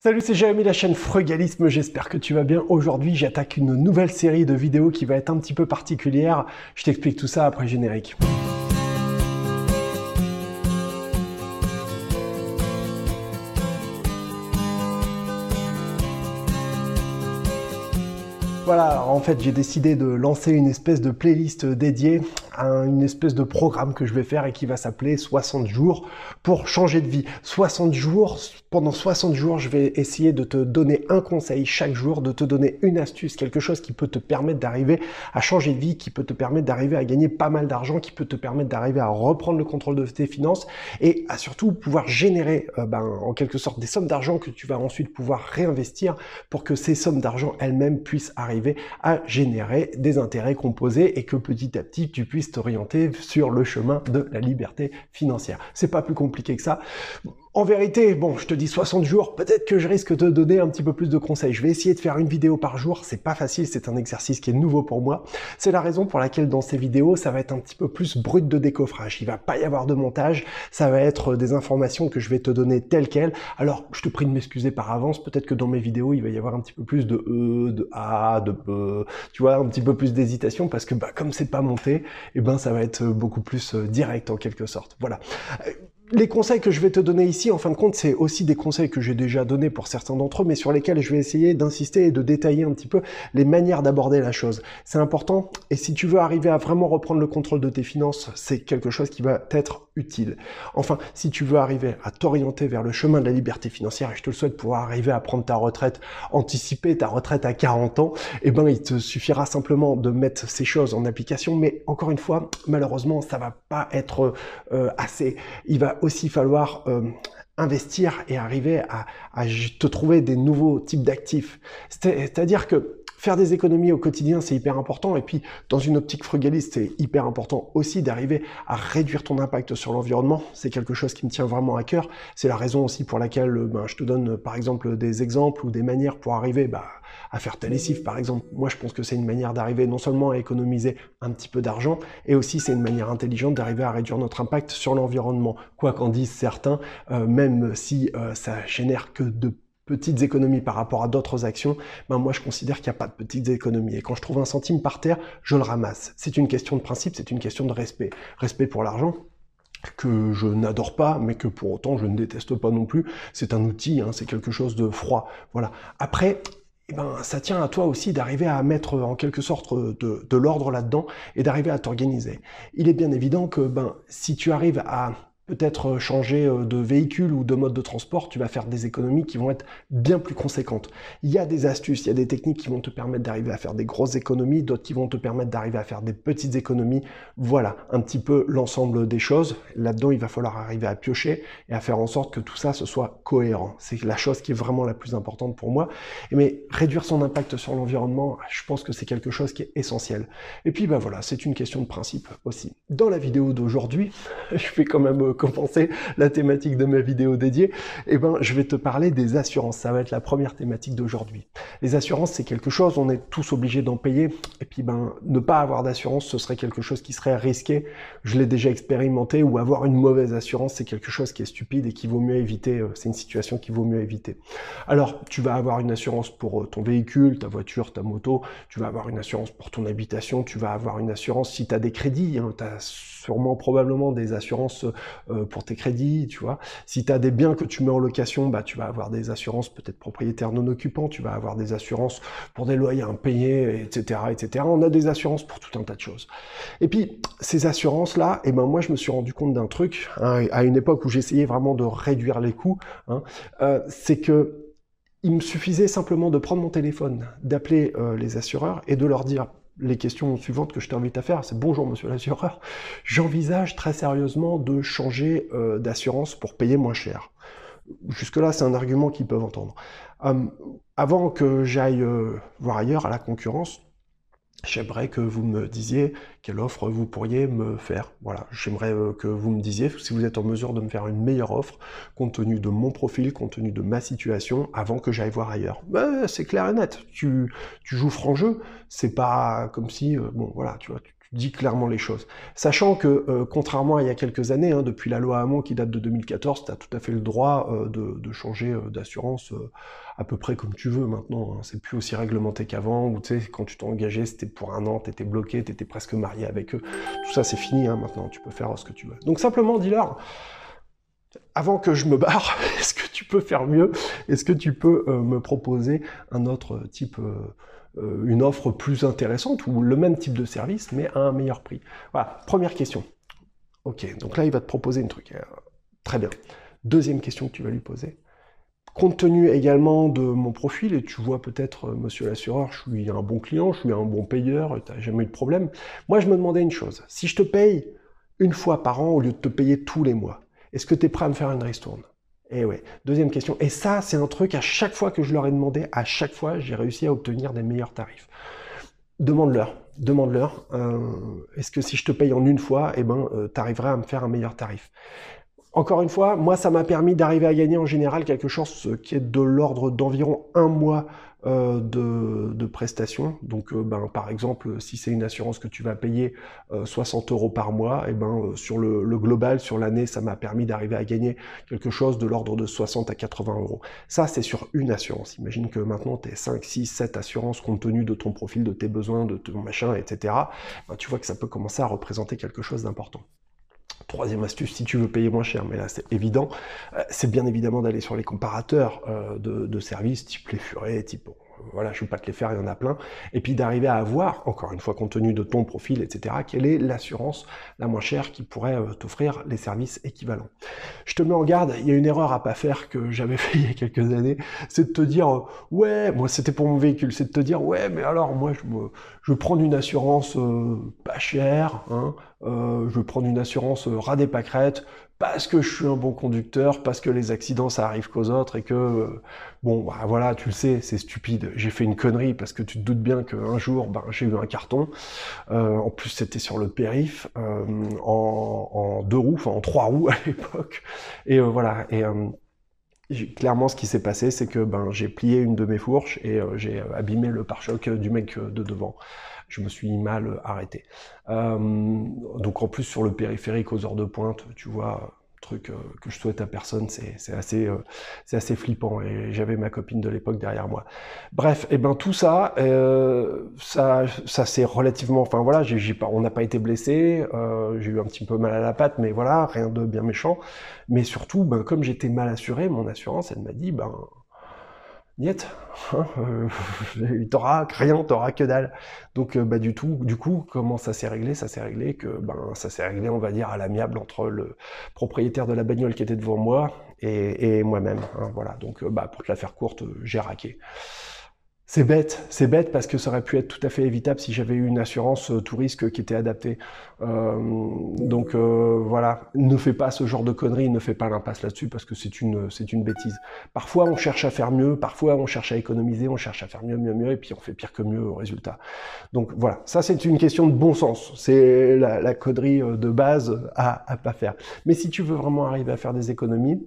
Salut, c'est Jérémy, la chaîne Frugalisme, j'espère que tu vas bien. Aujourd'hui, j'attaque une nouvelle série de vidéos qui va être un petit peu particulière. Je t'explique tout ça après générique. Voilà, en fait, j'ai décidé de lancer une espèce de playlist dédiée une espèce de programme que je vais faire et qui va s'appeler 60 jours pour changer de vie. 60 jours, pendant 60 jours, je vais essayer de te donner un conseil chaque jour, de te donner une astuce, quelque chose qui peut te permettre d'arriver à changer de vie, qui peut te permettre d'arriver à gagner pas mal d'argent, qui peut te permettre d'arriver à reprendre le contrôle de tes finances et à surtout pouvoir générer euh, ben, en quelque sorte des sommes d'argent que tu vas ensuite pouvoir réinvestir pour que ces sommes d'argent elles-mêmes puissent arriver à générer des intérêts composés et que petit à petit tu puisses t'orienter sur le chemin de la liberté financière. C'est pas plus compliqué que ça. En vérité, bon, je te dis 60 jours, peut-être que je risque de donner un petit peu plus de conseils. Je vais essayer de faire une vidéo par jour, c'est pas facile, c'est un exercice qui est nouveau pour moi. C'est la raison pour laquelle dans ces vidéos, ça va être un petit peu plus brut de décoffrage. Il va pas y avoir de montage, ça va être des informations que je vais te donner telles quelles. Alors, je te prie de m'excuser par avance, peut-être que dans mes vidéos, il va y avoir un petit peu plus de E, de A, de B, tu vois, un petit peu plus d'hésitation parce que bah, comme c'est pas monté, eh ben ça va être beaucoup plus euh, direct en quelque sorte. Voilà les conseils que je vais te donner ici, en fin de compte, c'est aussi des conseils que j'ai déjà donnés pour certains d'entre eux, mais sur lesquels je vais essayer d'insister et de détailler un petit peu les manières d'aborder la chose. C'est important, et si tu veux arriver à vraiment reprendre le contrôle de tes finances, c'est quelque chose qui va t'être Enfin, si tu veux arriver à t'orienter vers le chemin de la liberté financière, et je te le souhaite pouvoir arriver à prendre ta retraite, anticiper ta retraite à 40 ans, eh ben, il te suffira simplement de mettre ces choses en application, mais encore une fois, malheureusement, ça va pas être euh, assez. Il va aussi falloir euh, investir et arriver à, te trouver des nouveaux types d'actifs. C'est-à-dire que faire des économies au quotidien, c'est hyper important. Et puis, dans une optique frugaliste, c'est hyper important aussi d'arriver à réduire ton impact sur l'environnement. C'est quelque chose qui me tient vraiment à cœur. C'est la raison aussi pour laquelle ben, je te donne, par exemple, des exemples ou des manières pour arriver bah, à faire ta lessive, par exemple. Moi, je pense que c'est une manière d'arriver non seulement à économiser un petit peu d'argent, et aussi c'est une manière intelligente d'arriver à réduire notre impact sur l'environnement. Quoi qu'en disent certains, euh, même si euh, ça génère que de petites économies par rapport à d'autres actions, ben moi je considère qu'il n'y a pas de petites économies. Et quand je trouve un centime par terre, je le ramasse. C'est une question de principe, c'est une question de respect. Respect pour l'argent, que je n'adore pas, mais que pour autant je ne déteste pas non plus. C'est un outil, hein, c'est quelque chose de froid. Voilà. Après, eh ben, ça tient à toi aussi d'arriver à mettre en quelque sorte de, de l'ordre là-dedans et d'arriver à t'organiser. Il est bien évident que ben, si tu arrives à peut-être euh, changer euh, de véhicule ou de mode de transport, tu vas faire des économies qui vont être bien plus conséquentes. Il y a des astuces, il y a des techniques qui vont te permettre d'arriver à faire des grosses économies, d'autres qui vont te permettre d'arriver à faire des petites économies. Voilà un petit peu l'ensemble des choses. Là-dedans, il va falloir arriver à piocher et à faire en sorte que tout ça soit cohérent. C'est la chose qui est vraiment la plus importante pour moi. Mais réduire son impact sur l'environnement, je pense que c'est quelque chose qui est essentiel. Et puis, ben voilà, c'est une question de principe aussi. Dans la vidéo d'aujourd'hui, je vais quand même euh, compenser la thématique de ma vidéo dédiée, eh ben, je vais te parler des assurances. Ça va être la première thématique d'aujourd'hui. Les assurances, c'est quelque chose, on est tous obligés d'en payer. Et puis, ben, ne pas avoir d'assurance, ce serait quelque chose qui serait risqué. Je l'ai déjà expérimenté, ou avoir une mauvaise assurance, c'est quelque chose qui est stupide et qui vaut mieux éviter. Euh, c'est une situation qui vaut mieux éviter. Alors, tu vas avoir une assurance pour euh, ton véhicule, ta voiture, ta moto. Tu vas avoir une assurance pour ton habitation. Tu vas avoir une assurance si tu as des crédits. Hein, tu as sûrement probablement des assurances euh, pour tes crédits, tu vois. Si tu as des biens que tu mets en location, bah, tu vas avoir des assurances peut-être propriétaires non occupants, tu vas avoir des assurances pour des loyers impayés, etc., etc. On a des assurances pour tout un tas de choses. Et puis, ces assurances-là, eh ben, moi, je me suis rendu compte d'un truc, hein, à une époque où j'essayais vraiment de réduire les coûts, hein, euh, c'est que il me suffisait simplement de prendre mon téléphone, d'appeler euh, les assureurs et de leur dire les questions suivantes que je t'invite à faire, c'est bonjour monsieur l'assureur, j'envisage très sérieusement de changer euh, d'assurance pour payer moins cher. Jusque-là, c'est un argument qu'ils peuvent entendre. Hum, avant que j'aille euh, voir ailleurs à la concurrence, J'aimerais que vous me disiez quelle offre vous pourriez me faire. Voilà, j'aimerais euh, que vous me disiez si vous êtes en mesure de me faire une meilleure offre compte tenu de mon profil, compte tenu de ma situation, avant que j'aille voir ailleurs. Ben, c'est clair et net. Tu, tu joues franc jeu. C'est pas comme si, euh, bon, voilà, tu vois, Dis clairement les choses. Sachant que, euh, contrairement à il y a quelques années, hein, depuis la loi Hamon qui date de 2014, tu as tout à fait le droit euh, de, changer euh, d'assurance à peu près comme tu veux maintenant. Hein. C'est plus aussi réglementé qu'avant, tu quand tu t'es engagé, c'était pour un an, tu étais bloqué, tu étais presque marié avec eux. Tout ça, c'est fini hein, maintenant, tu peux faire ce que tu veux. Donc simplement, dis-leur, avant que je me barre, est-ce que tu peux faire mieux? Est-ce que tu peux me proposer un autre type une offre plus intéressante ou le même type de service, mais à un meilleur prix Voilà, première question. Ok, donc là, il va te proposer une truc. Euh, très bien. Deuxième question que tu vas lui poser. Compte tenu également de mon profil, et tu vois peut-être, euh, monsieur l'assureur, je suis un bon client, je suis un bon payeur, tu n'as jamais eu de problème. Moi, je me demandais une chose. Si je te paye une fois par an au lieu de te payer tous les mois, est-ce que tu es prêt à me faire une ristourne? Et eh ouais, deuxième question. Et ça, c'est un truc, à chaque fois que je leur ai demandé, à chaque fois, j'ai réussi à obtenir des meilleurs tarifs. Demande-leur, demande-leur, euh, est-ce que si je te paye en une fois, eh ben, euh, tu arriveras à me faire un meilleur tarif? Encore une fois, moi, ça m'a permis d'arriver à gagner en général quelque chose qui est de l'ordre d'environ un mois euh, de, prestations. Donc, euh, ben, par exemple, si c'est une assurance que tu vas payer 60 euh, euros par mois, et ben, sur le, global, sur l'année, ça m'a permis d'arriver à gagner quelque chose de l'ordre de 60 à 80 euros. Ça, c'est sur une assurance. Imagine que maintenant, tu es 5, 6, 7 assurances compte tenu de ton profil, de tes besoins, de ton machin, etc. Ben, tu vois que ça peut commencer à représenter quelque chose d'important. Troisième astuce, si tu veux payer moins cher, mais là c'est évident, euh, c'est bien évidemment d'aller sur les comparateurs euh, de, services, type les furets, type voilà, je ne vais pas te les faire, il y en a plein. Et puis d'arriver à avoir, encore une fois, compte tenu de ton profil, etc., quelle est l'assurance la moins chère qui pourrait euh, t'offrir les services équivalents. Je te mets en garde, il y a une erreur à pas faire que j'avais fait il y a quelques années, c'est de te dire, euh, ouais, moi c'était pour mon véhicule, c'est de te dire, ouais, mais alors moi je, me, vais prendre une assurance euh, pas chère, hein, je vais prendre une assurance ras des parce que je suis un bon conducteur, parce que les accidents ça arrive qu'aux autres et que euh, bon bah voilà tu le sais c'est stupide. J'ai fait une connerie parce que tu te doutes bien qu'un jour ben j'ai eu un carton. Euh, en plus c'était sur le périph euh, en, deux roues enfin en trois roues à l'époque. Et voilà. Et clairement ce qui s'est passé c'est que ben j'ai plié une de mes fourches et j'ai abîmé le pare-choc du mec de devant je me suis mal arrêté. Euh, donc en plus sur le périphérique aux heures de pointe, tu vois, truc euh, que je souhaite à personne, c'est assez, euh, assez flippant. Et j'avais ma copine de l'époque derrière moi. Bref, et eh ben tout ça, ça, ça c'est relativement, enfin voilà, j'ai pas, on n'a pas été blessé, j'ai eu un petit peu mal à la patte, mais voilà, rien de bien méchant. Mais surtout, ben, comme j'étais mal assuré, mon assurance, elle m'a dit, ben Niet, hein, euh, t'auras rien, t'auras que dalle. Donc euh, bah du tout, du coup, comment ça s'est réglé? Ça s'est réglé que ben ça s'est réglé, on va dire, à l'amiable entre le propriétaire de la bagnole qui était devant moi et, moi-même. Hein, voilà. Donc euh, bah pour te la faire courte, j'ai raqué. C'est bête, c'est bête parce que ça aurait pu être tout à fait évitable si j'avais eu une assurance euh, tout risque qui était adaptée. Euh, donc euh, voilà, ne fais pas ce genre de conneries, ne fais pas l'impasse là-dessus parce que c'est une c'est une bêtise. Parfois on cherche à faire mieux, parfois on cherche à économiser, on cherche à faire mieux, mieux, mieux, et puis on fait pire que mieux au résultat. Donc voilà, ça c'est une question de bon sens. C'est la, la connerie de base à à pas faire. Mais si tu veux vraiment arriver à faire des économies,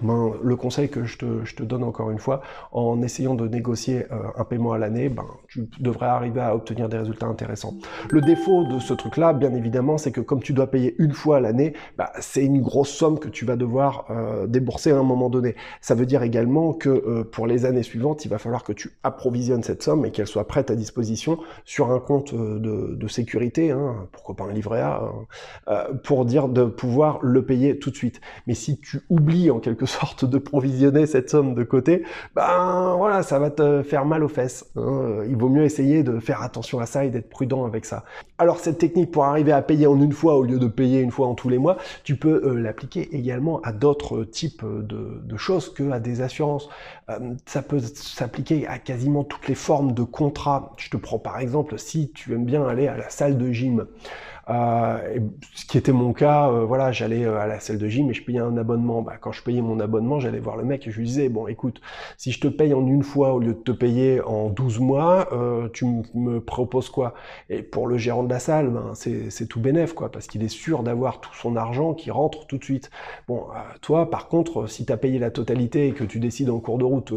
le conseil que je te, donne encore une fois, en essayant de négocier euh, un paiement à l'année, ben, tu devrais arriver à obtenir des résultats intéressants. Le défaut de ce truc-là, bien évidemment, c'est que comme tu dois payer une fois à l'année, ben, c'est une grosse somme que tu vas devoir euh, débourser à un moment donné. Ça veut dire également que euh, pour les années suivantes, il va falloir que tu approvisionnes cette somme et qu'elle soit prête à disposition sur un compte de, de sécurité, hein, pourquoi pas un livret A, hein, pour dire de pouvoir le payer tout de suite. Mais si tu oublies en quelque sorte de provisionner cette somme de côté, ben voilà, ça va te faire mal aux fesses. Hein. Il vaut mieux essayer de faire attention à ça et d'être prudent avec ça. Alors cette technique pour arriver à payer en une fois au lieu de payer une fois en tous les mois, tu peux euh, l'appliquer également à d'autres types de, choses que à des assurances. Euh, ça peut s'appliquer à quasiment toutes les formes de contrats. Je te prends par exemple si tu aimes bien aller à la salle de gym. Euh, ce qui était mon cas, euh, voilà, j'allais à la salle de gym et je payais un abonnement. Bah, quand je payais mon abonnement, j'allais voir le mec et je lui disais, bon, écoute, si je te paye en une fois au lieu de te payer en 12 mois, tu me proposes quoi? Et pour le gérant de la salle, ben, c'est tout bénef, quoi, parce qu'il est sûr d'avoir tout son argent qui rentre tout de suite. Bon, toi, par contre, si tu as payé la totalité et que tu décides en cours de route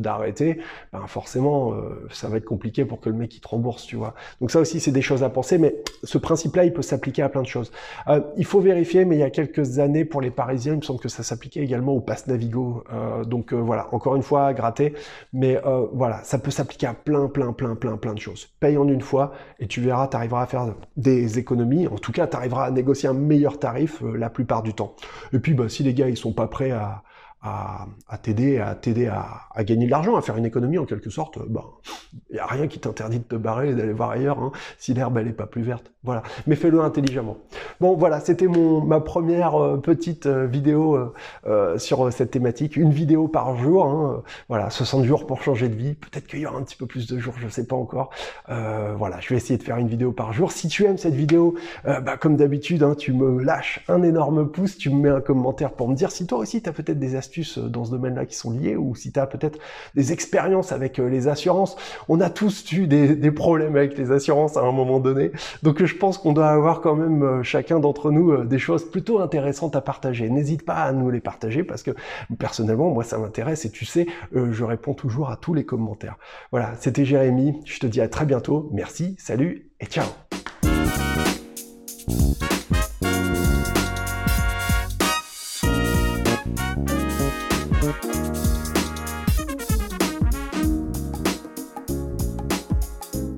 d'arrêter, ben forcément, ça va être compliqué pour que le mec il te rembourse, tu vois. Donc ça aussi, c'est des choses à penser, mais ce principe-là, il peut s'appliquer à plein de choses. Euh, il faut vérifier, mais il y a quelques années, pour les Parisiens, il me semble que ça s'appliquait également au pass Navigo. Euh, donc euh, voilà, encore une fois, gratter, mais voilà, ça peut s'appliquer à plein, plein, plein, plein, plein de choses. Paye en une fois et tu verras, tu arriveras à faire des économies. En tout cas, tu arriveras à négocier un meilleur tarif la plupart du temps. Et puis, bah, si les gars, ils sont pas prêts à à, t'aider, à t'aider à, gagner de l'argent, à faire une économie en quelque sorte, ben, il n'y a rien qui t'interdit de te barrer et d'aller voir ailleurs, hein, si l'herbe elle est pas plus verte. Voilà, mais fais-le intelligemment. Bon, voilà, c'était mon ma première euh, petite euh, vidéo euh, sur cette thématique, une vidéo par jour. Hein, voilà, 60 jours pour changer de vie. Peut-être qu'il y aura un petit peu plus de jours, je sais pas encore. voilà, je vais essayer de faire une vidéo par jour. Si tu aimes cette vidéo, bah, comme d'habitude, hein, tu me lâches un énorme pouce, tu me mets un commentaire pour me dire si toi aussi tu as peut-être des astuces euh, dans ce domaine-là qui sont liés, ou si tu as peut-être des expériences avec euh, les assurances. On a tous eu des, problèmes avec les assurances à un moment donné. Donc je pense qu'on doit avoir quand même euh, chacun d'entre nous des choses plutôt intéressantes à partager. N'hésite pas à nous les partager parce que personnellement, moi ça m'intéresse et tu sais, je réponds toujours à tous les commentaires. Voilà, c'était Jérémy. Je te dis à très bientôt. Merci, salut et ciao.